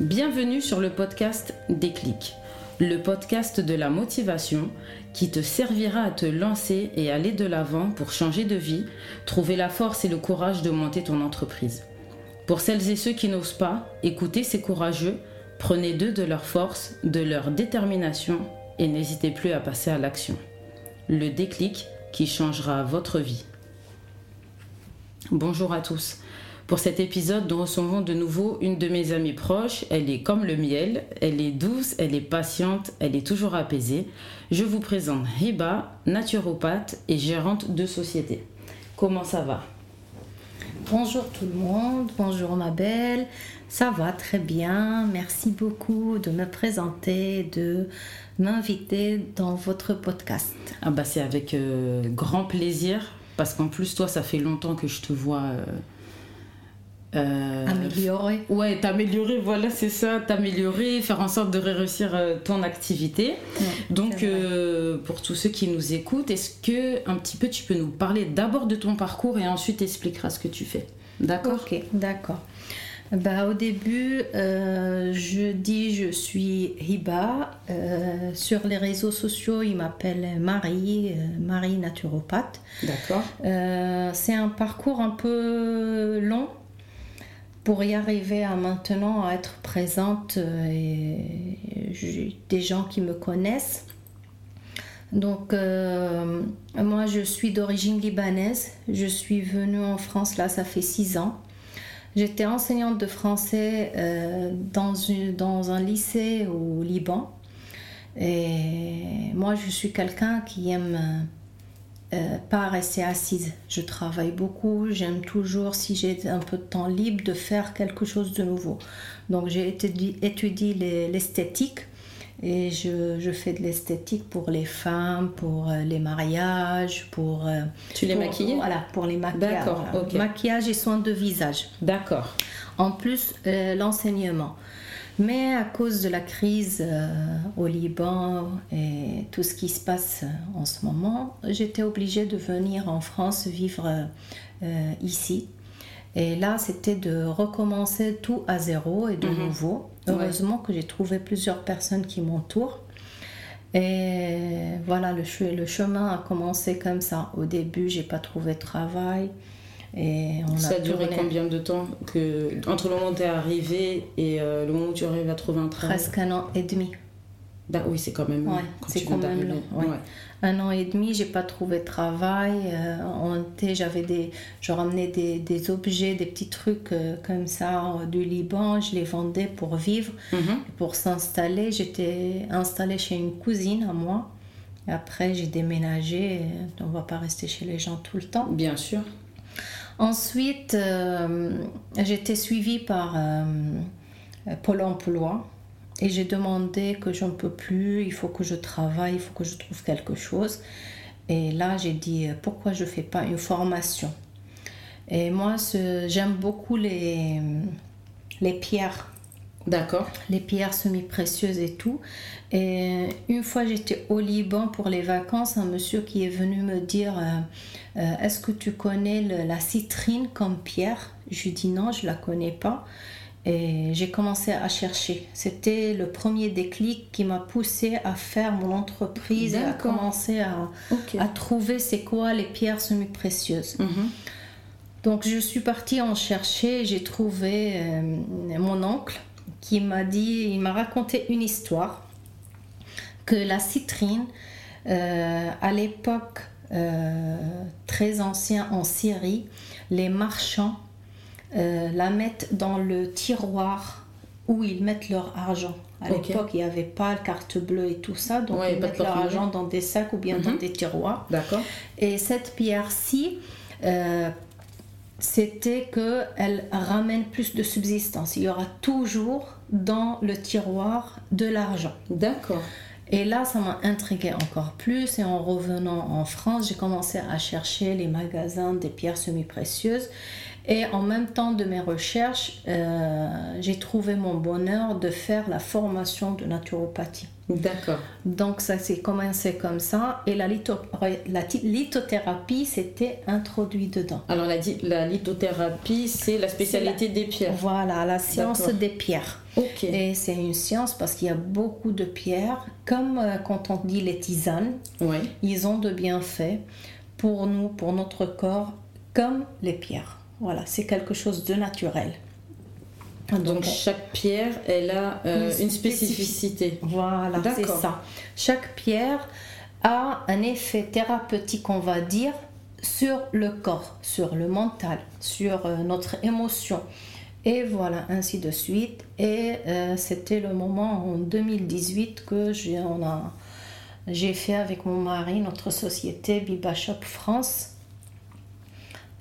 Bienvenue sur le podcast Déclic, le podcast de la motivation qui te servira à te lancer et aller de l'avant pour changer de vie, trouver la force et le courage de monter ton entreprise. Pour celles et ceux qui n'osent pas, écoutez ces courageux, prenez d'eux de leur force, de leur détermination et n'hésitez plus à passer à l'action. Le déclic qui changera votre vie. Bonjour à tous. Pour cet épisode, nous recevons de nouveau une de mes amies proches. Elle est comme le miel, elle est douce, elle est patiente, elle est toujours apaisée. Je vous présente Hiba, naturopathe et gérante de société. Comment ça va? Bonjour tout le monde, bonjour ma belle. Ça va très bien. Merci beaucoup de me présenter, de m'inviter dans votre podcast. Ah bah c'est avec euh, grand plaisir parce qu'en plus toi ça fait longtemps que je te vois euh, euh, améliorer. Ouais, t'améliorer, voilà, c'est ça, t'améliorer, faire en sorte de réussir euh, ton activité. Donc, euh, pour tous ceux qui nous écoutent, est-ce que un petit peu tu peux nous parler d'abord de ton parcours et ensuite expliqueras ce que tu fais D'accord Ok, d'accord. Bah, au début, je dis je suis Hiba. sur les réseaux sociaux, il m'appelle Marie, Marie naturopathe. D'accord. c'est un parcours un peu long pour y arriver à maintenant à être présente euh, et des gens qui me connaissent. Donc euh, moi je suis d'origine libanaise, je suis venue en France là ça fait six ans. J'étais enseignante de français euh, dans, une, dans un lycée au Liban. Et moi je suis quelqu'un qui aime euh, pas rester assise. Je travaille beaucoup, j'aime toujours, si j'ai un peu de temps libre, de faire quelque chose de nouveau. Donc j'ai étudié, l'esthétique et je, fais de l'esthétique pour les femmes, pour euh, les mariages, pour... Euh, tu les maquilles? Voilà, pour les maquillages. D'accord, Maquillage et soins de visage. D'accord. En plus, l'enseignement. Mais à cause de la crise euh, au Liban et tout ce qui se passe en ce moment, j'étais obligée de venir en France vivre euh, ici. Et là, c'était de recommencer tout à zéro et de mhm. nouveau. Heureusement que j'ai trouvé plusieurs personnes qui m'entourent. Et voilà, le, le, chemin a commencé comme ça. Au début, j'ai pas trouvé de travail. Et on ça a, duré combien de temps que, entre le moment où tu es arrivé et euh, le moment où tu arrives à trouver un travail? Presque un an et demi. Bah, oui, c'est quand même ouais, c'est quand même long. Un an et demi, j'ai pas trouvé de travail. Euh, j'avais des, je ramenais des, des, objets, des petits trucs euh, comme ça du Liban. Je les vendais pour vivre, mhm. pour s'installer. J'étais installée chez une cousine à moi. après, j'ai déménagé. On va pas rester chez les gens tout le temps. Bien sûr. Ensuite, euh, été suivie par euh, Pôle emploi et j'ai demandé que je ne peux plus, il faut que je travaille, il faut que je trouve quelque chose. Et là, j'ai dit pourquoi je ne fais pas une formation? Et moi, j'aime beaucoup les, les pierres. D'accord. Les pierres semi-précieuses et tout. Et une fois, j'étais au Liban pour les vacances, un monsieur qui est venu me dire euh, euh, Est-ce que tu connais la citrine comme pierre? Je lui dis non, je la connais pas. Et j'ai commencé à chercher. C'était le premier déclic qui m'a poussé à faire mon entreprise et à commencer à, à trouver c'est quoi les pierres semi-précieuses. Mhm. Donc je suis partie en chercher, j'ai trouvé euh, mon oncle qui m'a dit, il m'a raconté une histoire que la citrine, euh, à l'époque euh, très ancienne en Syrie, les marchands euh, la mettent dans le tiroir où ils mettent leur argent. À l'époque, il n'y avait pas de carte bleue et tout ça, donc ils mettent leur argent dans des sacs ou bien dans mhm. des tiroirs. D'accord. Et cette pierre-ci, c'était qu'elle ramène plus de subsistance. Il y aura toujours dans le tiroir de l'argent. D'accord. Et là, ça m'a intrigué encore plus. Et en revenant en France, j'ai commencé à chercher les magasins des pierres semi-précieuses. Et en même temps de mes recherches, euh, j'ai trouvé mon bonheur de faire la formation de naturopathie. D'accord. Donc ça s'est commencé comme ça et la, la lithothérapie s'était introduite dedans. Alors la, la lithothérapie, c'est la spécialité des pierres. Voilà, la science des pierres. Ok. Et c'est une science parce qu'il y a beaucoup de pierres, comme euh, quand on dit les tisanes, ouais. ils ont de bienfaits pour nous, pour notre corps, comme les pierres. Voilà, c'est quelque chose de naturel. Donc, chaque pierre, elle a euh, une, spécificité. Voilà, c'est ça. Chaque pierre a un effet thérapeutique, on va dire, sur le corps, sur le mental, sur euh, notre émotion. Et voilà, ainsi de suite. Et euh, c'était le moment en 2018 que j'ai fait avec mon mari notre société Biba Shop France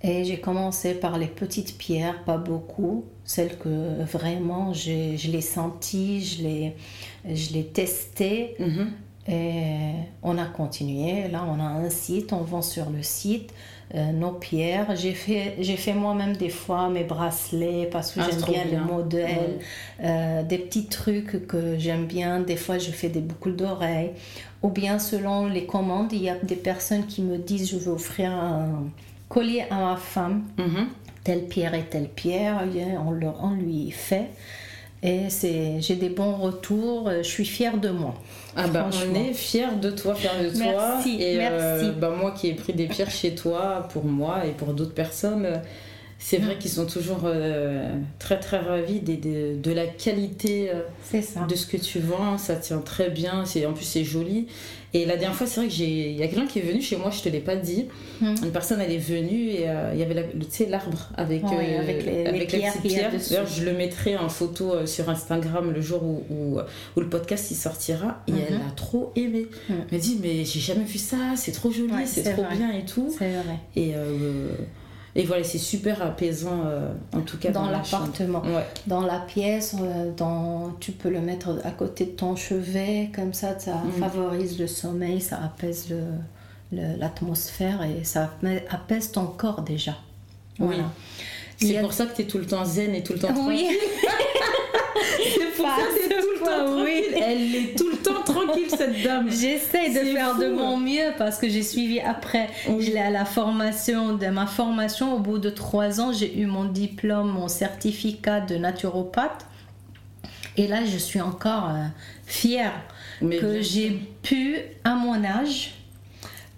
et j'ai commencé par les petites pierres, pas beaucoup, celles que vraiment je les senties, je les, je les testées. Mhm. Et on a continué. Là, on a un site, on vend sur le site euh, nos pierres. J'ai fait, j'ai fait moi-même des fois mes bracelets parce que ah, j'aime bien, les modèles, euh, des petits trucs que j'aime bien. Des fois, je fais des boucles d'oreilles. Ou bien, selon les commandes, il y a des personnes qui me disent je veux offrir un collier à ma femme, mhm. telle pierre et telle pierre, on, le, on lui fait. Et c'est, j'ai des bons retours, je suis fière de moi. Ah bah on est fière de toi, fière de toi. Merci, et merci. Euh, bah moi qui ai pris des pierres chez toi, pour moi et pour d'autres personnes, c'est vrai qu'ils sont toujours euh, très très ravis de, de, la qualité euh, de ce que tu vends. Ça tient très bien, c'est, en plus c'est joli. Et la dernière fois, c'est vrai que j'ai, il y a quelqu'un qui est venu chez moi, je te l'ai pas dit. Hmm. Une personne, elle est venue et euh, il y avait tu sais, l'arbre avec, avec les, avec les pierres. D'ailleurs, je le mettrai en photo sur Instagram le jour où, où, le podcast il sortira. Et elle hmm. a trop aimé. Hmm. Elle m'a dit, mais j'ai jamais vu ça, c'est trop joli, c'est, trop bien et tout. C'est vrai. Et et voilà, c'est super apaisant, euh, en tout cas dans, l'appartement. Dans la pièce, euh, dans, tu peux le mettre à côté de ton chevet, comme ça, ça mm. favorise le sommeil, ça apaise l'atmosphère et ça apaise ton corps déjà. Oui. C'est pour ça que tu es tout le temps zen et tout le temps tranquille. Oui. c'est pour ça tout le temps oui. Elle est tout le temps tranquille, cette dame. J'essaie de faire de mon mieux parce que j'ai suivi après. Je l'ai à la formation, de ma formation, au bout de trois ans, j'ai eu mon diplôme, mon certificat de naturopathe. Et là, je suis encore euh, fière que j'ai pu, à mon âge,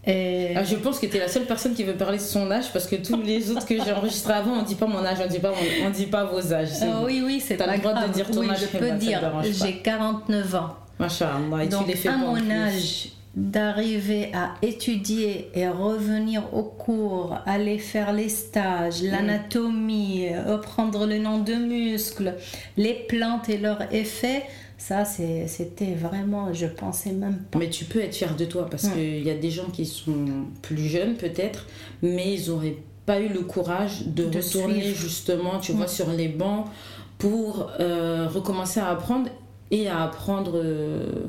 ah, je pense que tu es la seule personne qui veut parler de son âge parce que tous les autres que j'ai enregistrés avant, on dit pas mon âge, on dit pas, on, dit pas vos âges. Euh, oui, oui, c'est pas le droit de dire ton âge. Je peux dire, j'ai 49 ans. Machallah, et Donc, tu les fais à mon âge, d'arriver à étudier et revenir au cours, aller faire les stages, l'anatomie, reprendre le nom de muscles, les plantes et leurs effets, ça, c'était vraiment, je pensais même pas. Mais tu peux être fier de toi parce qu'il y a des gens qui sont plus jeunes peut-être, mais ils n'auraient pas eu le courage de, retourner justement, tu vois, sur les bancs pour euh, recommencer à apprendre et à apprendre. Euh,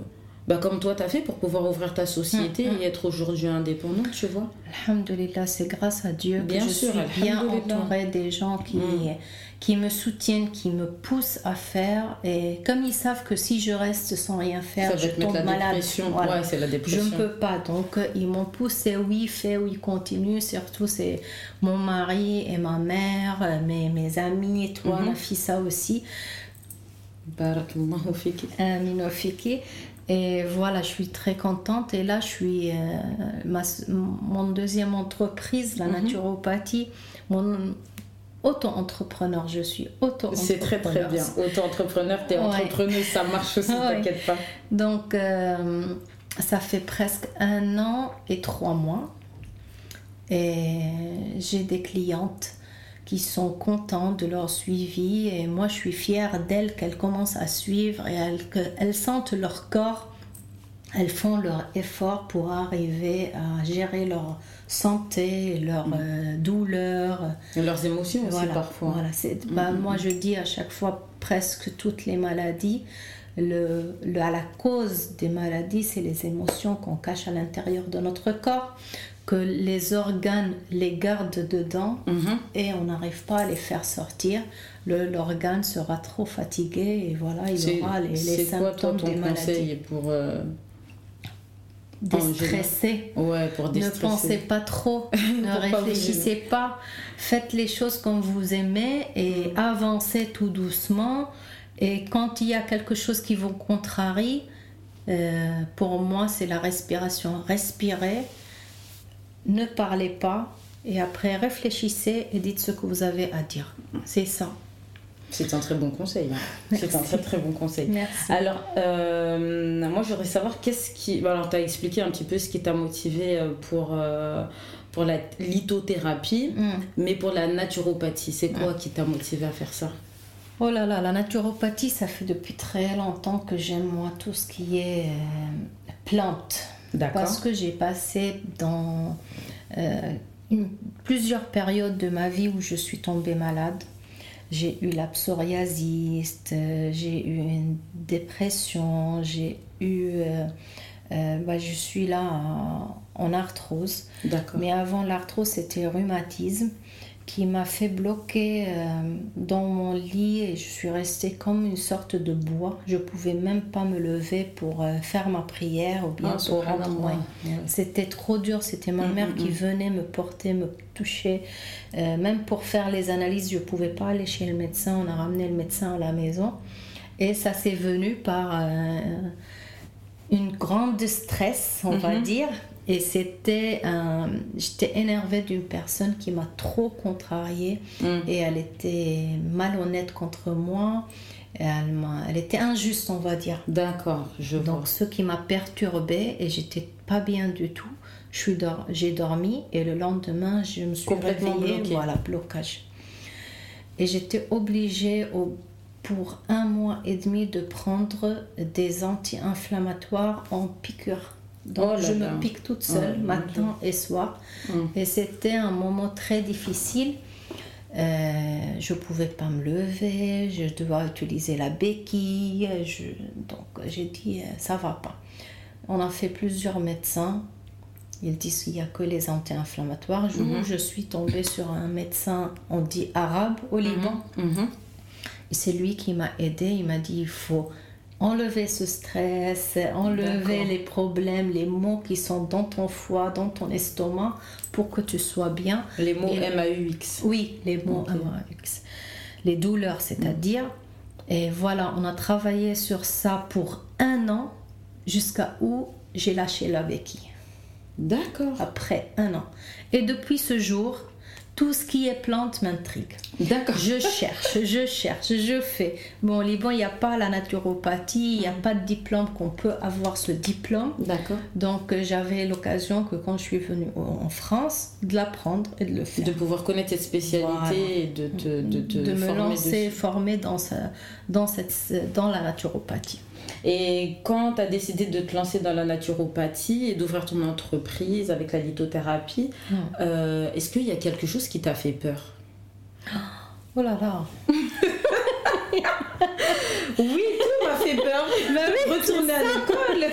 bah, comme toi tu as fait pour pouvoir ouvrir ta société et être aujourd'hui indépendant, tu vois. Alhamdulillah, c'est grâce à Dieu bien que je sûr, suis bien entourée des gens qui, qui me soutiennent, qui me poussent à faire. Et comme ils savent que si je reste sans rien faire, je tombe malade. Ouais, la. Je ne peux pas. Donc, euh, ils m'ont poussé, oui, fais, oui, continue. Surtout, c'est mon mari et ma mère, euh, mes, mes amis et toi, ma fille, ça aussi. Fiki. Et voilà, je suis très contente. Et là, je suis euh, ma, mon deuxième entreprise, la mhm. naturopathie. Mon, auto-entrepreneur, je suis auto-entrepreneur. C'est très très bien. Auto-entrepreneur, t'es es entrepreneuse, ça marche aussi, t'inquiète pas. Donc, euh, ça fait presque un an et trois mois. Et j'ai des clientes qui sont contentes de leur suivi et moi je suis fière d'elles qu'elles commencent à suivre et qu'elles sentent leur corps, elles font leur effort pour arriver à gérer leur santé, leurs mm. euh, douleurs. Et leurs émotions aussi parfois. Voilà, mm, bah, mm, moi je dis à chaque fois presque toutes les maladies, le, le, à la cause des maladies, c'est les émotions qu'on cache à l'intérieur de notre corps que les organes les gardent dedans Mhm. et on n'arrive pas à les faire sortir. L'organe sera trop fatigué et voilà, il aura les, les quoi toi ton des maladies. conseil pour euh, ouais pour Ne déstresser. pensez pas trop, ne réfléchissez pas, faites les choses comme vous aimez et avancez tout doucement. Et quand il y a quelque chose qui vous contrarie, euh, pour moi c'est la respiration. Respirez, ne parlez pas. Et après réfléchissez et dites ce que vous avez à dire. C'est ça. C'est un très bon conseil. hein. C'est un très très bon conseil. Merci. Alors, euh, moi, j'aimerais savoir qu'est-ce qui. Alors, tu as expliqué un petit peu ce qui t'a motivé euh, pour, euh, pour la lithothérapie, Mm. mais pour la naturopathie, c'est quoi qui t'a motivé à faire ça? Oh là là, la naturopathie, ça fait depuis très longtemps que j'aime moi tout ce qui est euh, plantes. D'accord. Parce que j'ai passé dans une- plusieurs périodes de ma vie où je suis tombée malade. J'ai eu la psoriasis, euh, j'ai eu une dépression, j'ai eu... euh, euh, bah, je suis là en- arthrose. D'accord. Mais avant l'arthrose, c'était rhumatisme qui m'a fait bloquer euh, dans mon lit et je suis restée comme une sorte de bois. Je pouvais même pas me lever pour euh, faire ma prière ou bien Ah, pour. Ouais. C'était trop dur, c'était ma Mm, mère mm, qui mm. venait me porter, me toucher. Euh, même pour faire les analyses, je pouvais pas aller chez le médecin. On a ramené le médecin à la maison. Et ça s'est venu par euh, une grande stress, on va Mhm. dire. Et c'était un... J'étais énervée d'une personne qui m'a trop contrariée Mm. et elle était malhonnête contre moi. Elle, elle était injuste, on va dire. D'accord, je vois. Donc ce qui m'a perturbée et j'étais pas bien du tout. Dor- j'ai dormi et le lendemain je me suis Complètement réveillée, bloquée. voilà blocage. Et j'étais obligée au- pour un mois et demi de prendre des anti-inflammatoires en piqûre. Donc Oh là je là. me pique toute seule Oh, matin et soir. Et c'était un moment très difficile. Euh, je pouvais pas me lever, je devais utiliser la béquille. je- donc j'ai dit euh, ça va pas. On a fait plusieurs médecins. Ils disent qu'il n'y a que les anti-inflammatoires. Je, Mhm. je suis tombée sur un médecin, on dit arabe, au Liban. Mhm. Et c'est lui qui m'a aidé. Il m'a dit il faut enlever ce stress, enlever les problèmes, les maux qui sont dans ton foie, dans ton estomac, pour que tu sois bien. Les mots Et- MAUX. Oui, les mots. MAX. Les douleurs, c'est-à-dire. Et voilà, on a travaillé sur ça pour un an, jusqu'à où j'ai lâché la béquille. D'accord. Après un an. Et depuis ce jour, tout ce qui est plante m'intrigue. D'accord. Je cherche, je cherche, je fais. Bon, au Liban, il n'y a pas la naturopathie, il n'y a pas de diplôme qu'on peut avoir ce diplôme. D'accord. Donc, euh, j'avais l'occasion que quand je suis venue en France, de l'apprendre et de le faire. De pouvoir connaître cette spécialité Voilà. et de de, te de me former lancer, dessus. former dans, ça- dans, cette, dans la naturopathie. Et quand tu as décidé de te lancer dans la naturopathie et d'ouvrir ton entreprise avec la lithothérapie, euh, est-ce qu'il y a quelque chose qui t'a fait peur? Oh là là Oui, tout m'a fait peur. Retourner à l'école.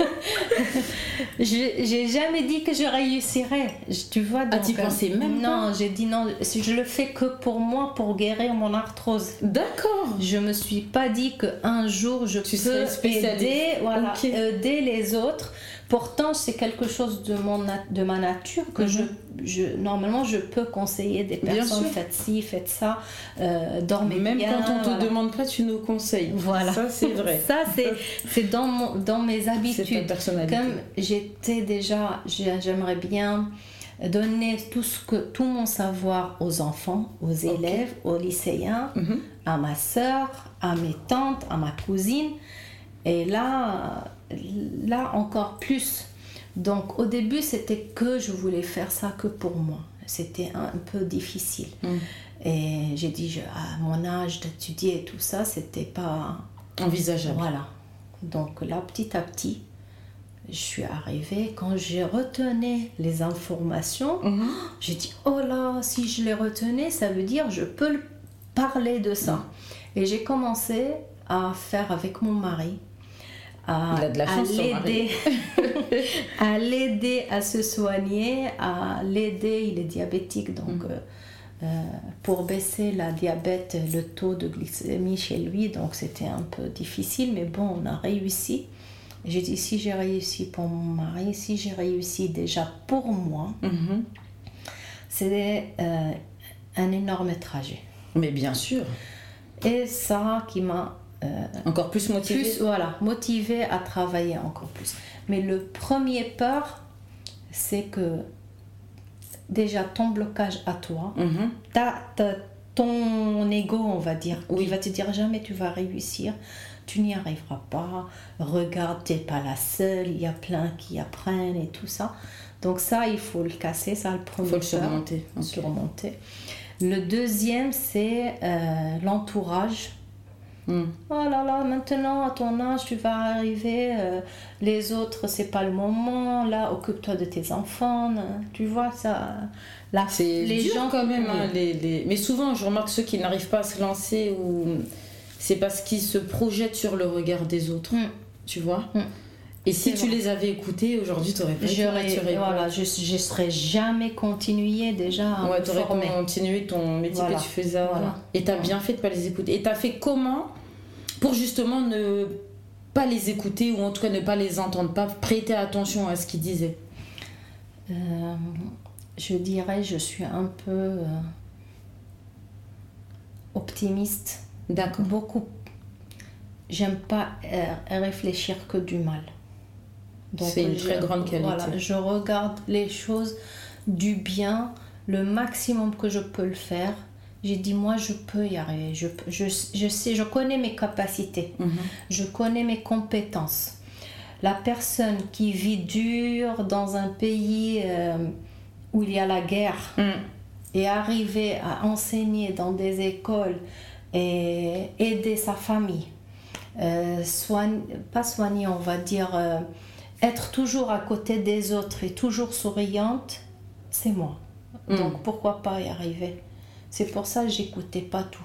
J'ai jamais dit que je réussirais. Tu vois, Ah, donc, t'y euh, pensais même Non, j'ai dit non. Je le fais que pour moi, pour guérir mon arthrose. D'accord. Je me suis pas dit que un jour je Tu peux aider, voilà, aider les autres. Pourtant, c'est quelque chose de mon de ma nature que Mhm. je, je normalement je peux conseiller des personnes faites ci, faites ça, euh, dormez Même bien. quand on te voilà. demande pas, tu nous conseilles. Voilà. Ça, c'est vrai. Ça c'est dans mon dans mes C'est ta habitudes. personnalité. Comme j'étais déjà, j'ai- j'aimerais bien donner tout ce que tout mon savoir aux enfants, aux élèves, aux lycéens, Mhm. à ma sœur, à mes tantes, à ma cousine. Et là, là encore plus. Donc au début, c'était que je voulais faire ça que pour moi. C'était un peu difficile. Mhm. Et j'ai dit, je- à mon âge d'étudier et tout ça, c'était pas Envisageable. voilà. Donc là, petit à petit, je suis arrivée. Quand j'ai retenu les informations, Mhm. j'ai dit oh là, si je les retenais, ça veut dire je peux le- parler de ça. Et j'ai commencé à faire avec mon mari, à, l'aider à l'aider à se soigner, à l'aider, il est diabétique, donc mm. euh, euh, pour baisser la diabète, le taux de glycémie chez lui, donc c'était un peu difficile, mais bon, on a réussi. J'ai dit, si j'ai réussi pour mon mari, si j'ai réussi déjà pour moi, mm-hmm. c'est euh, un énorme trajet. Mais bien sûr. Et ça qui m'a encore plus motivé Voilà, motivé à travailler encore plus. Mais le premier peur, c'est que déjà ton blocage à toi, mm-hmm. ton ego, on va dire, oui. il va te dire jamais tu vas réussir, tu n'y arriveras pas, regarde, t'es pas la seule, il y a plein qui apprennent et tout ça. Donc ça, il faut le casser, ça le premier. Il faut le surmonter. surmonter. Le deuxième, c'est euh, l'entourage Hmm. Oh là là, maintenant à ton âge, tu vas arriver, euh, les autres, c'est pas le moment, là, occupe-toi de tes enfants, tu vois, ça. Là, c'est les gens quand même, hein, les, mais souvent, je remarque ceux qui n'arrivent pas à se lancer, ou c'est parce qu'ils se projettent sur le regard des autres, hmm. tu vois. Hmm. Et si tu les avais écoutés aujourd'hui, tu aurais pas voilà, je, je serais jamais continué déjà à ouais, tu aurais continué ton métier que tu faisais avant. Et tu as bien fait de pas les écouter. Et tu as fait comment pour justement ne pas les écouter ou en tout cas ne pas les entendre, pas prêter attention à ce qu'ils disaient? Euh, Je dirais, je suis un peu euh, optimiste. D'accord. Beaucoup. J'aime pas euh, réfléchir que du mal. C'est une très grande qualité. Voilà, je regarde les choses du bien le maximum que je peux le faire. J'ai dit, moi, je peux y arriver. Je, je, je sais, je connais mes capacités. Mhm. Je connais mes compétences. La personne qui vit dur dans un pays euh, où il y a la guerre mm. et arriver à enseigner dans des écoles et aider sa famille, euh, pas soigner, on va dire... Euh, être toujours à côté des autres et toujours souriante, c'est moi. Hmm. Donc pourquoi pas y arriver? C'est pour ça que j'écoutais pas tout.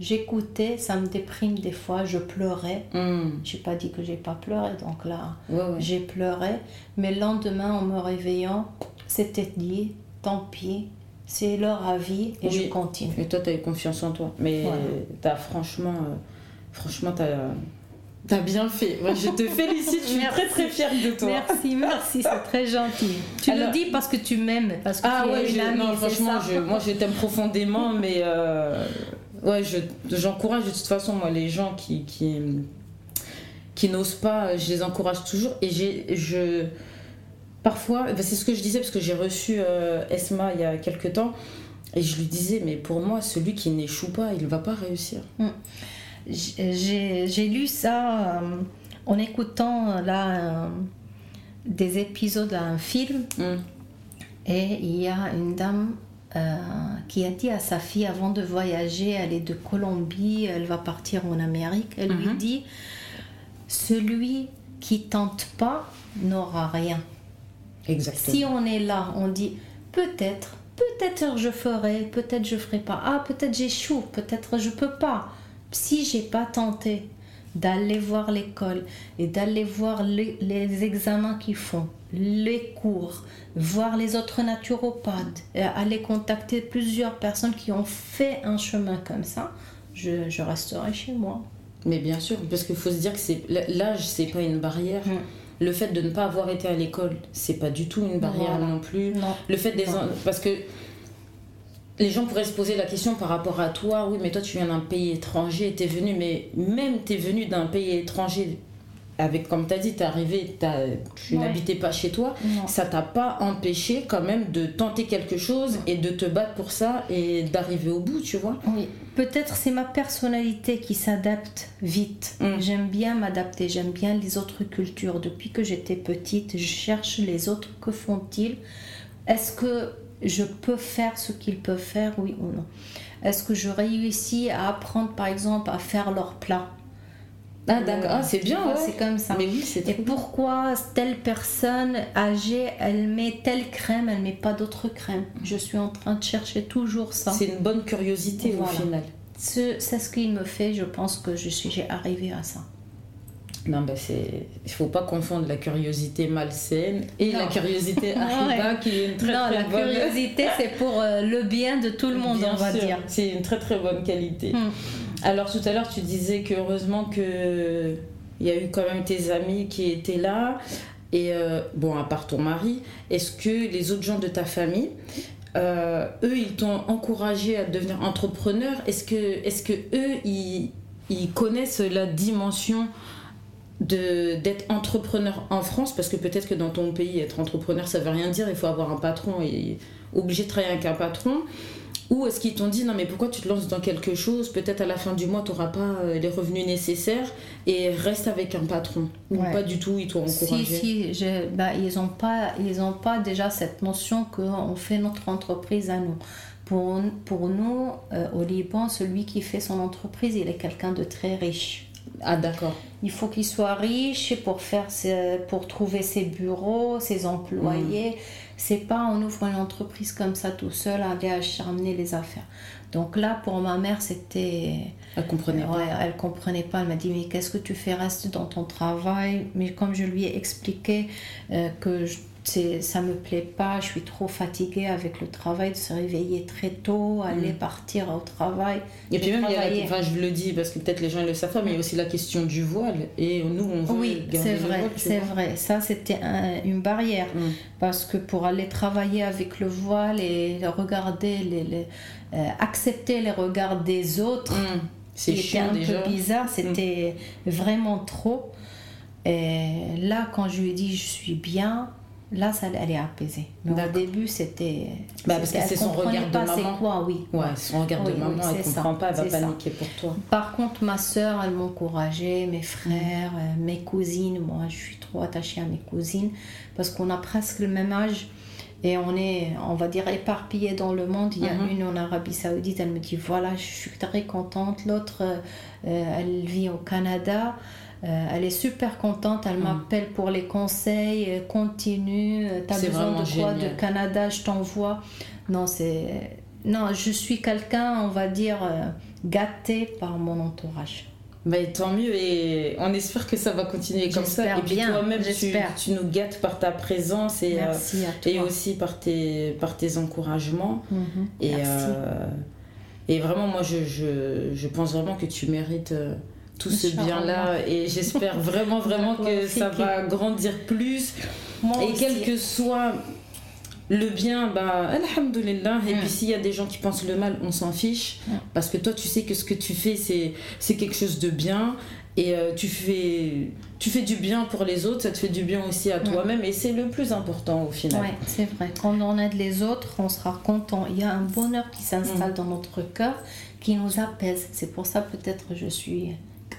J'écoutais, ça me déprime des fois, je pleurais. Mm. J'ai pas dit que j'ai pas pleuré, donc là, j'ai pleuré. Mais le lendemain, en me réveillant, c'était dit, tant pis, c'est leur avis et je continue. Et toi, tu as eu confiance en toi. Mais tu as franchement, euh, franchement, tu as T'as bien fait. je te félicite. Je suis très très fière de toi. Merci, merci, c'est très gentil. Tu le dis parce que tu m'aimes, parce que ah ouais, non, franchement, moi je t'aime profondément, mais euh, ouais, j'encourage de toute façon moi les gens qui qui, qui n'osent pas, je les encourage toujours et j'ai je parfois, bah, c'est ce que je disais parce que j'ai reçu euh, Esma il y a quelques temps et je lui disais mais pour moi celui qui n'échoue pas, il ne va pas réussir. Mm. J'ai lu ça euh, en écoutant là euh, des épisodes d'un film mm. et il y a une dame euh, qui a dit à sa fille avant de voyager, elle est de Colombie, elle va partir en Amérique, elle lui mm-hmm. dit celui qui tente pas n'aura rien. Exactement. Si on est là, on dit peut-être, peut-être je ferai, peut-être je ferai pas. Ah, peut-être j'échoue, peut-être je peux pas si j'ai pas tenté d'aller voir l'école et d'aller voir les, examens qu'ils font, les cours, voir les autres naturopathes, aller contacter plusieurs personnes qui ont fait un chemin comme ça, je, resterai chez moi. Mais bien sûr, parce qu'il faut se dire que c'est l'âge, c'est pas une barrière. Mm. Le fait de ne pas avoir été à l'école, c'est pas du tout une barrière non, plus. Le fait des parce que les gens pourraient se poser la question par rapport à toi, oui, mais toi tu viens d'un pays étranger, tu es venu, mais même tu es venu d'un pays étranger, avec, comme tu as dit, tu es arrivé, tu n'habitais pas chez toi, ça t'a pas empêché quand même de tenter quelque chose et de te battre pour ça et d'arriver au bout, tu vois. Oui, peut-être c'est ma personnalité qui s'adapte vite. Mm. J'aime bien m'adapter, j'aime bien les autres cultures. Depuis que j'étais petite, je cherche les autres, que font-ils? Est-ce que je peux faire ce qu'ils peuvent faire, oui ou non Est-ce que je réussis à apprendre, par exemple, à faire leur plat? Ah d'accord, ah, c'est bien, ouais. c'est comme ça. Mais oui, c'est Et pourquoi telle personne âgée, elle met telle crème, elle met pas d'autre crème Je suis en train de chercher toujours ça. C'est une bonne curiosité au final. C'est ce qui me fait, je pense que je suis, j'ai arrivé à ça. Non, bah c'est. Il faut pas confondre la curiosité malsaine et la curiosité arriba qui est une très non, très la bonne. curiosité, c'est pour euh, le bien de tout le monde, Bien on va sûr, dire. C'est une très très bonne qualité. Hmm. Alors tout à l'heure, tu disais que heureusement que il y a eu quand même tes amis qui étaient là. Et euh, bon, à part ton mari, est-ce que les autres gens de ta famille, euh, eux, ils t'ont encouragé à devenir entrepreneur? Est-ce que, est que eux, ils, ils connaissent la dimension d'être entrepreneur en France parce que peut-être que dans ton pays être entrepreneur ça veut rien dire il faut avoir un patron et obligé de travailler avec un patron ou est-ce qu'ils t'ont dit non mais pourquoi tu te lances dans quelque chose? Peut-être à la fin du mois tu n'auras pas euh, les revenus nécessaires et reste avec un patron ou Ouais. pas du tout ils t'ont encouragé Si, si, je- bah, ils n'ont pas, ils ont pas déjà cette notion qu'on fait notre entreprise à nous. Pour, pour nous, euh, au Liban, celui qui fait son entreprise, il est quelqu'un de très riche. Ah d'accord Il faut qu'il soit riche pour, faire ses- pour trouver ses bureaux, ses employés. C'est pas on ouvre une entreprise comme ça tout seul, aller acharner les affaires. Donc là, pour ma mère, c'était... elle comprenait pas Ouais, elle comprenait pas. Elle m'a dit mais qu'est-ce que tu fais Reste dans ton travail. Mais comme je lui ai expliqué euh, que je- ça me plaît pas, je suis trop fatiguée avec le travail, de se réveiller très tôt, aller partir au travail. et puis même il y a la, enfin je le dis parce que peut-être les gens ils le savent pas mais il y a aussi la question du voile et nous on veut Oui, garder c'est le vrai, c'est vrai. Ça, c'était un- une barrière. Mm. Parce que pour aller travailler avec le voile et regarder, les, les- euh, accepter les regards des autres, Mm. c'est chiant un déjà peu bizarre, c'était vraiment trop. Et là, quand je lui ai dit je suis bien, là, ça elle est apaisée. Mais au début, c'était. Bah, parce que c'est son regard de pas maman. c'est quoi, oui. ouais son regard de Oui, oui, maman elle ça, comprend pas elle va ça. paniquer pour toi Par contre, ma soeur, elle m'encourageait, mes frères, euh, mes cousines. Moi, je suis trop attachée à mes cousines parce qu'on a presque le même âge et on est, on va dire, éparpillés dans le monde. Il y a Mhm. une en Arabie Saoudite, elle me dit voilà, je suis très contente. L'autre, euh, elle vit au Canada. Euh, elle est super contente, elle Mhm. m'appelle pour les conseils, euh, continue, euh, t'as besoin de quoi génial. de Canada, je t'envoie. Non, c'est non, je suis quelqu'un, on va dire, gâté par mon entourage. Mais tant mieux et on espère que ça va continuer comme ça. Et puis toi-même, tu, j'espère. tu nous gâtes par ta présence et, euh, et aussi par tes, par tes encouragements. Mhm, Et, Merci. euh, et vraiment, moi, je, je, je pense vraiment que tu mérites euh, tout ce bien-là. Et j'espère vraiment, vraiment que ça va grandir plus. Moi Et aussi. quel que soit le bien, bah, alhamdoulilah. Et Mm. puis s'il y a des gens qui pensent le mal, on s'en fiche. Mm. Parce que toi, tu sais que ce que tu fais, c'est c'est quelque chose de bien. Et euh, tu, fais, tu fais du bien pour les autres, ça te fait du bien aussi à Mm. toi-même. Et c'est le plus important au final. Ouais, c'est vrai. Quand on aide les autres, on sera content. Il y a un bonheur qui s'installe Mm. dans notre cœur, qui nous apaise. C'est pour ça peut-être je suis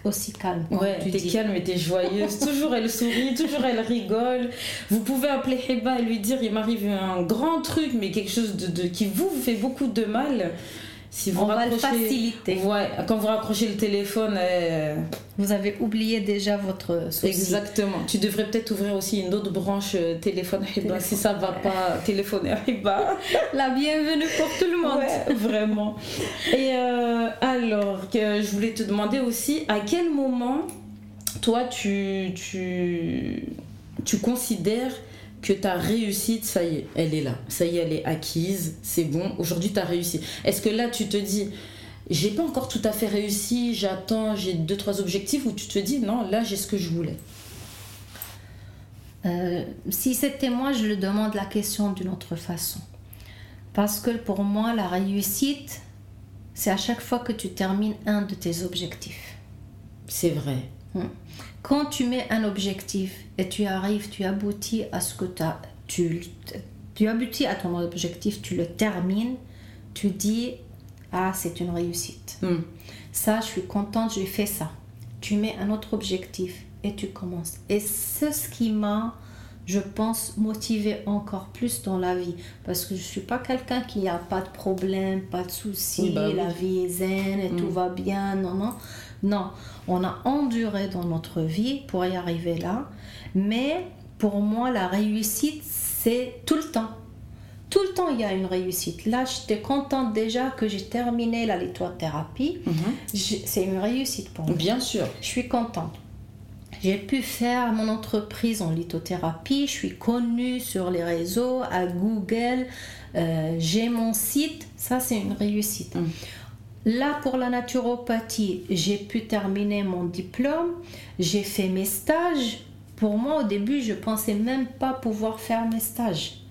aussi calme. Ouais, tu t'es dis. calme et t'es joyeuse. toujours elle sourit, toujours elle rigole. Vous pouvez appeler Heba et lui dire il m'arrive un grand truc, mais quelque chose de, de- qui vous fait beaucoup de mal. Si vous On va le faciliter. Ouais, quand vous raccrochez le téléphone, euh, Vous avez oublié déjà votre souci. exactement. Tu devrais peut-être ouvrir aussi une autre branche euh, téléphone Heba si ça va pas téléphoner à Heba. La bienvenue pour tout le monde. Ouais, vraiment. Et euh, alors, que je voulais te demander aussi, à quel moment, toi, tu, tu, tu considères que ta réussite, ça y est, elle est là. Ça y est, elle est acquise, c'est bon, aujourd'hui, tu as réussi. Est-ce que là, tu te dis, j'ai pas encore tout à fait réussi, j'attends, j'ai deux, trois objectifs, ou tu te dis, non, là, j'ai ce que je voulais? Euh, si c'était moi, je le demande la question d'une autre façon. Parce que pour moi, la réussite, c'est à chaque fois que tu termines un de tes objectifs. C'est vrai. Quand tu mets un objectif et tu arrives, tu aboutis à ce que t'as- tu, tu aboutis à ton objectif, tu le termines, tu dis ah c'est une réussite. Hmm. Ça, je suis contente, j'ai fait ça. Tu mets un autre objectif et tu commences. Et c'est ce qui m'a, je pense, motivé encore plus dans la vie. Parce que je suis pas quelqu'un qui n'a pas de problème, pas de soucis, bah oui. la vie est zen et tout Mm. va bien. Non, non. Non, on a enduré dans notre vie pour y arriver là. Mais pour moi, la réussite, c'est tout le temps. Tout le temps, il y a une réussite. Là, j'étais contente déjà que j'ai terminé la lithothérapie. Mhm. C'est une réussite pour moi. Bien sûr. Je suis contente. J'ai pu faire mon entreprise en lithothérapie, je suis connue sur les réseaux, à Google, euh, j'ai mon site, ça c'est une réussite. Mm. Là, pour la naturopathie, j'ai pu terminer mon diplôme, j'ai fait mes stages. Pour moi, au début, je pensais même pas pouvoir faire mes stages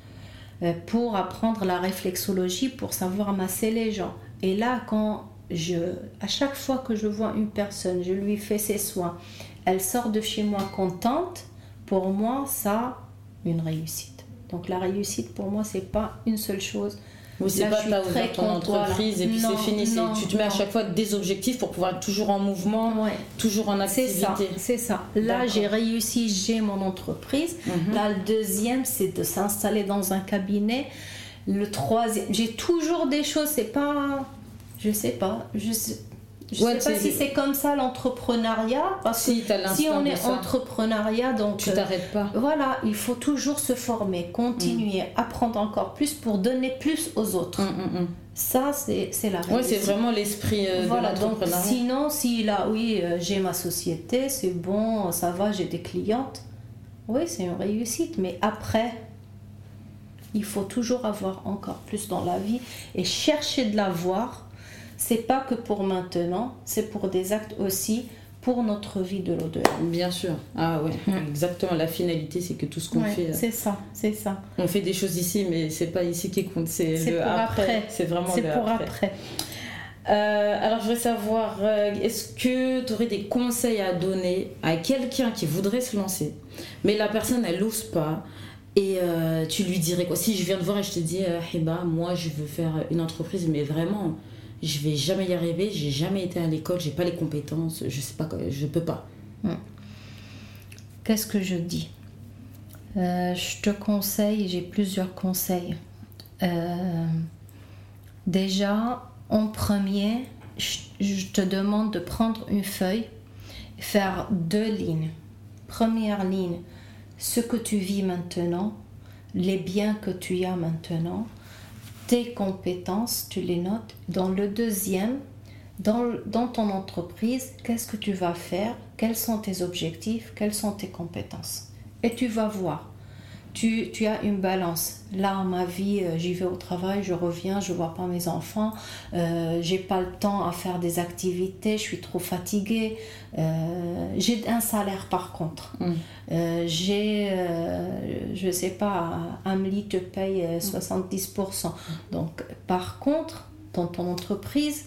euh, pour apprendre la réflexologie, pour savoir masser les gens. Et là, quand je, à chaque fois que je vois une personne, je lui fais ses soins, elle sort de chez moi contente, pour moi, ça, une réussite. Donc la réussite, pour moi, c'est pas une seule chose. C'est Là, pas t'as ouvert ton entreprise et puis c'est fini. non, tu te mets à chaque fois des objectifs pour pouvoir être toujours en mouvement, Ouais. toujours en ça, activité. c'est ça. Là, D'accord. j'ai réussi, j'ai mon entreprise. Mhm. Là, le deuxième, c'est de s'installer dans un cabinet. Le troisième, j'ai toujours des choses, c'est pas. Je sais pas. Je sais, je Ouais, sais pas si c'est comme ça l'entrepreneuriat. Parce Si que si on est entrepreneuriat, donc. tu euh, t'arrêtes pas. voilà, il faut toujours se former, continuer, Mm. apprendre encore plus pour donner plus aux autres. Hum, hum. Ça, c'est c'est la Ouais, c'est vraiment l'esprit euh, Voilà, de l'entrepreneuriat. sinon, si là, oui, euh, j'ai ma société, c'est bon, ça va, j'ai des clientes, oui, c'est une réussite. Mais après, il faut toujours avoir encore plus dans la vie et chercher de l'avoir. C'est pas que pour maintenant, c'est pour des actes aussi pour notre vie de l'au-delà. Bien sûr. Ah ouais, Mm. exactement. La finalité, c'est que tout ce qu'on Ouais, fait, euh, c'est ça, c'est ça. on fait des choses ici, mais c'est pas ici qui compte. C'est le pour après. après. C'est vraiment C'est le pour après. après. Euh, alors, je voudrais savoir, euh, est-ce que tu aurais des conseils à donner à quelqu'un qui voudrait se lancer, mais la personne, elle n'ose pas et euh, tu lui dirais quoi? Si je viens te voir et je te dis, euh, moi, je veux faire une entreprise, mais vraiment, je vais jamais y arriver, j'ai jamais été à l'école, j'ai pas les compétences, je sais pas, je peux pas. Qu'est-ce que je dis? Euh, Je te conseille, j'ai plusieurs conseils. Euh, déjà, en premier, je, je te demande de prendre une feuille, faire deux lignes. Première ligne, ce que tu vis maintenant, les biens que tu as maintenant, tes compétences, tu les notes. Dans le deuxième, dans, dans ton entreprise, qu'est-ce que tu vas faire? Quels sont tes objectifs? Quelles sont tes compétences? Et tu vas voir. Tu, tu as une balance. Là, ma vie, euh, j'y vais au travail, je reviens, je vois pas mes enfants, euh, j'ai pas le temps à faire des activités, je suis trop fatiguée. Euh, j'ai un salaire par contre. Mm. Euh, j'ai, je sais pas, Amelie te paye euh, 70%. Donc, par contre, dans ton entreprise,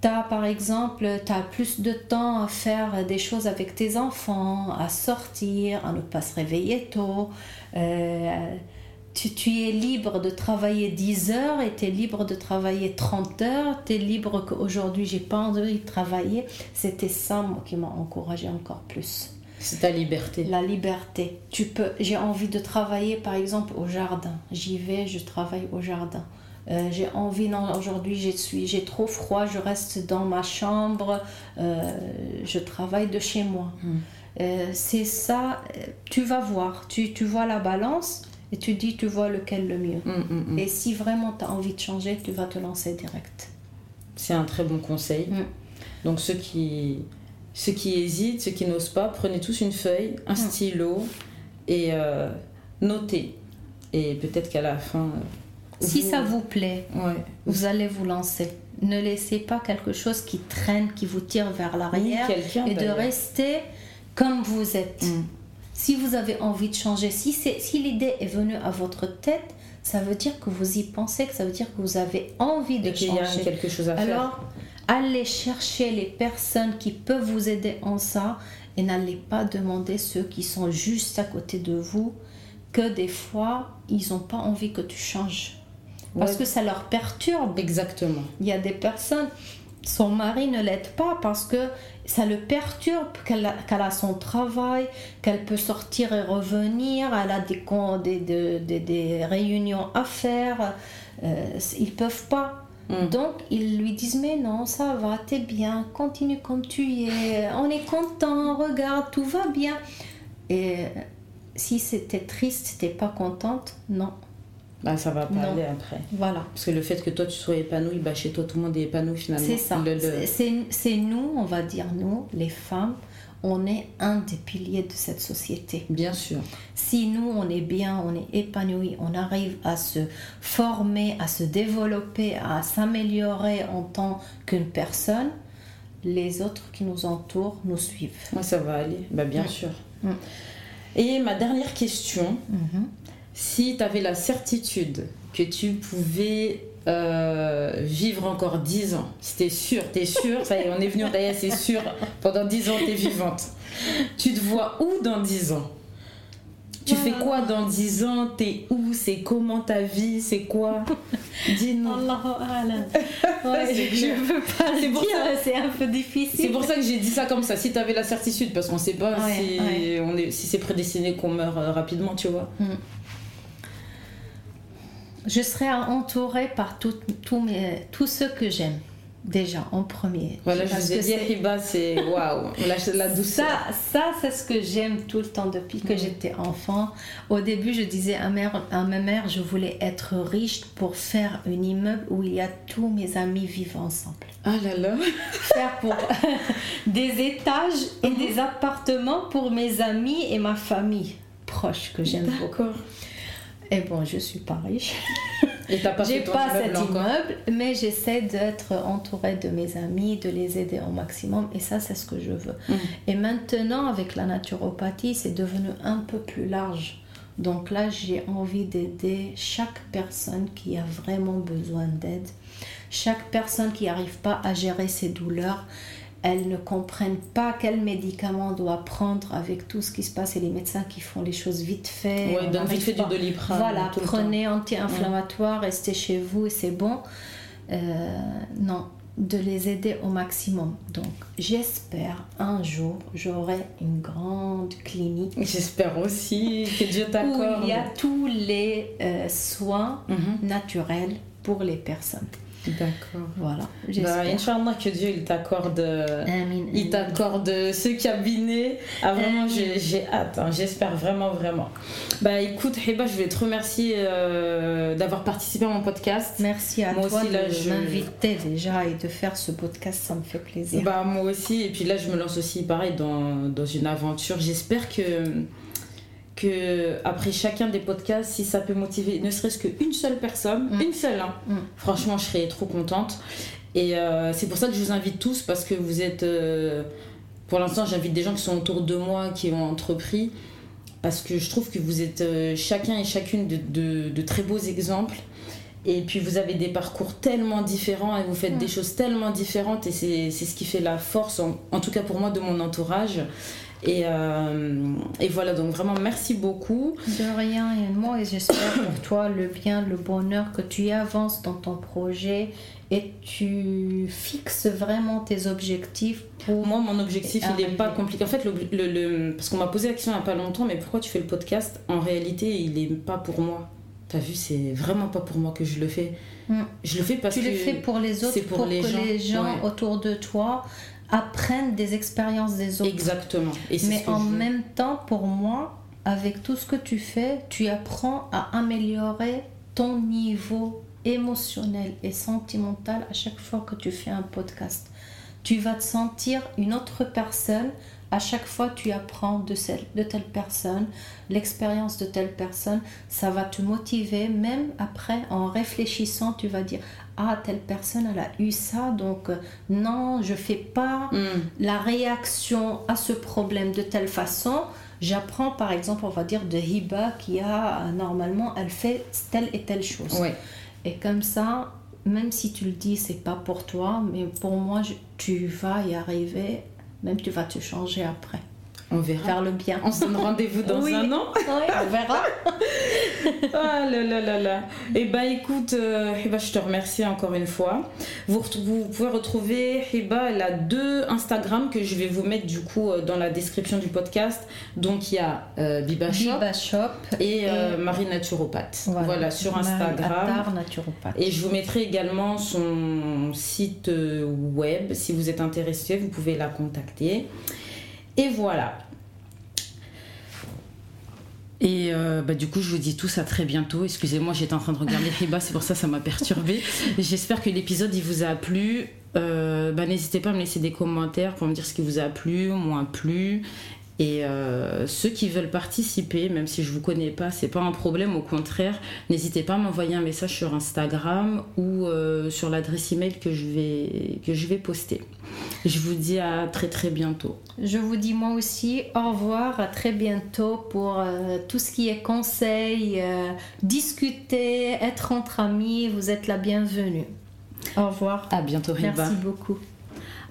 tu as par exemple, tu as plus de temps à faire des choses avec tes enfants, à sortir, à ne pas se réveiller tôt. Euh, tu, tu es libre de travailler 10 heures et tu es libre de travailler 30 heures. Tu es libre qu'aujourd'hui, j'ai pas envie de travailler. C'était ça, moi, qui m'a encouragé encore plus. C'est ta liberté. La liberté. Tu peux, j'ai envie de travailler par exemple au jardin. J'y vais, je travaille au jardin. Euh, j'ai envie, non, aujourd'hui j'ai suis- j'ai trop froid, je reste dans ma chambre, euh, je travaille de chez moi. Mm. Euh, c'est ça, tu vas voir, tu, tu vois la balance et tu dis tu vois lequel le mieux. Hum, hum. Et si vraiment tu as envie de changer, tu vas te lancer direct. C'est un très bon conseil. Donc ceux qui, ceux qui hésitent, ceux qui n'osent pas, prenez tous une feuille, un stylo et notez. Et peut-être qu'à la fin... Si vous- ça vous plaît, Ouais. vous allez vous lancer. Ne laissez pas quelque chose qui traîne, qui vous tire vers l'arrière. et de rester comme vous êtes. Mm. Si vous avez envie de changer, si, si l'idée est venue à votre tête, ça veut dire que vous y pensez, que ça veut dire que vous avez envie de Et qu'il y a changer. quelque chose à faire. Alors, allez chercher les personnes qui peuvent vous aider en ça et n'allez pas demander ceux qui sont juste à côté de vous, que des fois, ils n'ont pas envie que tu changes. Parce Ouais. que ça leur perturbe. Exactement. Il y a des personnes, son mari ne l'aide pas parce que ça le perturbe, qu'elle a, son travail, qu'elle peut sortir et revenir, elle a des, con- des, des, des- des réunions à faire, euh, ils peuvent pas. Mm. Donc ils lui disent mais non ça va t'es bien continue comme tu es on est content regarde tout va bien et si c'était triste t'es pas contente non Bah, ça va pas Non. aller après. voilà Parce que le fait que toi tu sois épanoui, bah, chez toi tout le monde est épanoui finalement. C'est ça. Le- C'est- nous, on va dire nous, les femmes, on est un des piliers de cette société. Bien sûr. Si nous, on est bien, on est épanoui, on arrive à se former, à se développer, à s'améliorer en tant qu'une personne, les autres qui nous entourent nous suivent. Moi, ça va aller, bah, bien sûr. Et ma dernière question, Mhm. Si tu avais la certitude que tu pouvais euh, vivre encore 10 ans, si t'es sûr, t'es sûr, ça y est, on est venu d'ailleurs, c'est sûr, pendant 10 ans, t'es vivante. Tu te vois où dans 10 ans? Tu fais quoi dans 10 ans? T'es où? C'est comment ta vie? C'est quoi? Dis-nous. Ouais, je veux pas C'est le pour dire, c'est un peu difficile. C'est pour ça que j'ai dit ça comme ça. Si tu avais la certitude, parce qu'on sait pas Ouais, si, ouais. on est, si c'est prédestiné qu'on meurt euh, rapidement, tu vois. Je serai entourée par tout- tout mes- tous ceux que j'aime, déjà, en premier. Voilà, je vous ai dit, c'est- waouh, la, la douceur. Ça, ça c'est ce que j'aime tout le temps depuis que j'étais enfant. Au début, je disais à, mère, à ma mère, je voulais être riche pour faire un immeuble où il y a tous mes amis vivent ensemble. Ah là là. Faire pour des étages et Mhm. des appartements pour mes amis et ma famille proche que j'aime beaucoup. D'accord. Et bon, je suis pas riche. Et t'as pas J'ai pas cet immeuble, mais j'essaie d'être entourée de mes amis, de les aider au maximum, et ça, c'est ce que je veux. Mhm. Et maintenant, avec la naturopathie, c'est devenu un peu plus large. Donc là, j'ai envie d'aider chaque personne qui a vraiment besoin d'aide, chaque personne qui n'arrive pas à gérer ses douleurs. Elles ne comprennent pas quel médicament on doit prendre avec tout ce qui se passe et les médecins qui font les choses vite fait. Donne vite fait du doliprane. voilà, prenez anti-inflammatoire, restez chez vous et c'est bon. Euh, non, de les aider au maximum. Donc, j'espère un jour, j'aurai une grande clinique J'espère aussi que Dieu où t'accorde. il y a tous les euh, soins Mhm. naturels pour les personnes. D'accord. Voilà, Bah. Inch'Allah que Dieu il t'accorde. Il t'accorde ce cabinet. Ah, vraiment, j'ai hâte. hein. J'espère vraiment, vraiment. Bah, écoute, Hiba, je voulais te remercier euh, d'avoir participé à mon podcast. Merci à Moi toi aussi, là, de je- m'inviter déjà et de faire ce podcast, ça me fait plaisir. Bah, moi aussi. Et puis là, je me lance aussi, pareil, dans, dans une aventure. J'espère que, que, après chacun des podcasts, si ça peut motiver ne serait-ce qu'une seule personne, Mm. une seule, hein, Mm. franchement, je serais trop contente. Et euh, c'est pour ça que je vous invite tous, parce que vous êtes. euh, pour l'instant, j'invite des gens qui sont autour de moi, qui ont entrepris, parce que je trouve que vous êtes euh, chacun et chacune de, de- de très beaux exemples. Et puis vous avez des parcours tellement différents et vous faites Mm. des choses tellement différentes et c'est c'est ce qui fait la force, en, en tout cas pour moi, de mon entourage. Et, euh, et voilà, donc vraiment merci beaucoup. De rien et moi et j'espère pour toi le bien, le bonheur que tu avances dans ton projet et tu fixes vraiment tes objectifs pour Moi, mon objectif, il n'est pas compliqué. En fait, le, le- le- parce qu'on m'a posé la question il n'y a pas longtemps, mais pourquoi tu fais le podcast? En réalité, il n'est pas pour moi. T'as vu, c'est vraiment pas pour moi que je le fais. Mm. Je le fais parce tu que. le fais pour les autres, pour, pour les que gens, les gens ouais. autour de toi apprennent des expériences des autres. Exactement. Et Mais en je même temps, pour moi, avec tout ce que tu fais, tu apprends à améliorer ton niveau émotionnel et sentimental à chaque fois que tu fais un podcast. Tu vas te sentir une autre personne à chaque fois que tu apprends de, celle, de telle personne, l'expérience de telle personne, ça va te motiver. Même après, en réfléchissant, tu vas dire Ah, telle personne, elle a eu ça, donc euh, non, je fais pas Mm. la réaction à ce problème de telle façon. J'apprends par exemple, on va dire, de Hiba qui a euh, normalement, elle fait telle et telle chose. Et comme ça, même si tu le dis, c'est pas pour toi, mais pour moi, je- tu vas y arriver, même tu vas te changer après, On verra. faire le bien. On se donne rendez-vous dans Oui. un an. Oui, on verra. Ah là là là là. Et bah écoute, euh, Hiba, je te remercie encore une fois. Vous, pouvez retrouver Hiba, elle a deux Instagram que je vais vous mettre du coup euh, dans la description du podcast. Donc il y a euh, Biba Shop Biba Shop. et euh, Marie Naturopathe. Voilà, sur Instagram. Naturopathe. Et je vous mettrai également son site web. Si vous êtes intéressé, vous pouvez la contacter. Et voilà. Et euh, bah, du coup, je vous dis tous à très bientôt. Excusez-moi, j'étais en train de regarder Hiba, c'est pour ça que ça m'a perturbé. J'espère que l'épisode il vous a plu. Euh, bah, N'hésitez pas à me laisser des commentaires pour me dire ce qui vous a plu, moins plu. Et euh, ceux qui veulent participer, même si je vous connais pas, c'est pas un problème. Au contraire, n'hésitez pas à m'envoyer un message sur Instagram ou euh, sur l'adresse email que je vais que je vais poster. Je vous dis à très très bientôt. Je vous dis moi aussi au revoir, à très bientôt pour euh, tout ce qui est conseil, discuter, être entre amis. Vous êtes la bienvenue. Au revoir. À bientôt. Merci beaucoup.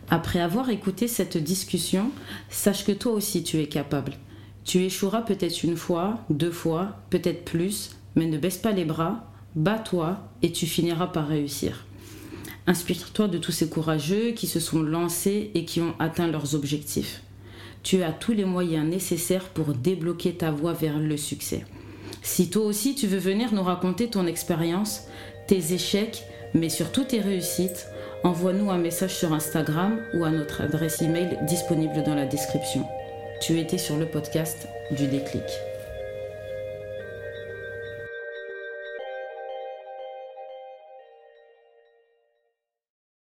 Après avoir écouté cette discussion, sache que toi aussi tu es capable. Tu échoueras peut-être une fois, deux fois, peut-être plus, mais ne baisse pas les bras, bats-toi et tu finiras par réussir. Inspire-toi de tous ces courageux qui se sont lancés et qui ont atteint leurs objectifs. Tu as tous les moyens nécessaires pour débloquer ta voie vers le succès. Si toi aussi tu veux venir nous raconter ton expérience, tes échecs, mais surtout tes réussites, envoie-nous un message sur Instagram ou à notre adresse email disponible dans la description. Tu étais sur le podcast du déclic.